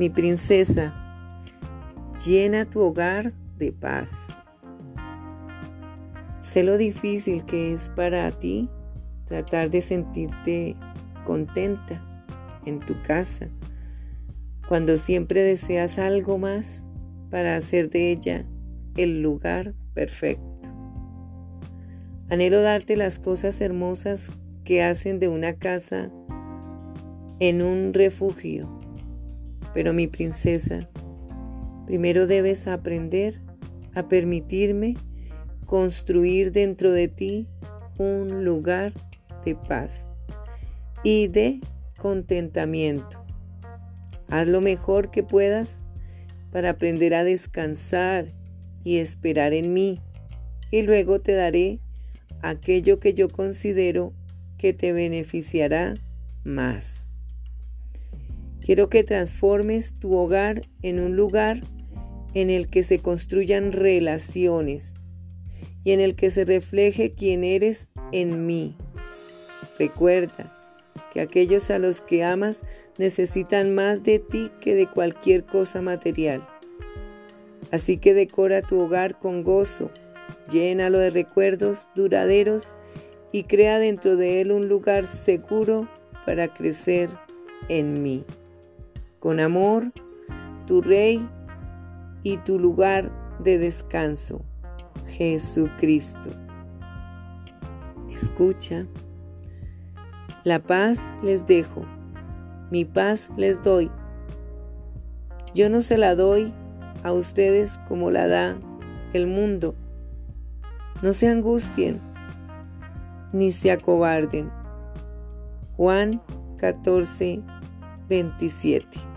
Mi princesa, llena tu hogar de paz. Sé lo difícil que es para ti tratar de sentirte contenta en tu casa, cuando siempre deseas algo más para hacer de ella el lugar perfecto. Anhelo darte las cosas hermosas que hacen de una casa en un refugio. Pero mi princesa, primero debes aprender a permitirme construir dentro de ti un lugar de paz y de contentamiento. Haz lo mejor que puedas para aprender a descansar y esperar en mí y luego te daré aquello que yo considero que te beneficiará más. Quiero que transformes tu hogar en un lugar en el que se construyan relaciones y en el que se refleje quién eres en mí. Recuerda que aquellos a los que amas necesitan más de ti que de cualquier cosa material. Así que decora tu hogar con gozo, llénalo de recuerdos duraderos y crea dentro de él un lugar seguro para crecer en mí. Con amor, tu Rey y tu lugar de descanso, Jesucristo. Escucha, la paz les dejo, mi paz les doy. Yo no se la doy a ustedes como la da el mundo. No se angustien ni se acobarden. Juan 14, 27.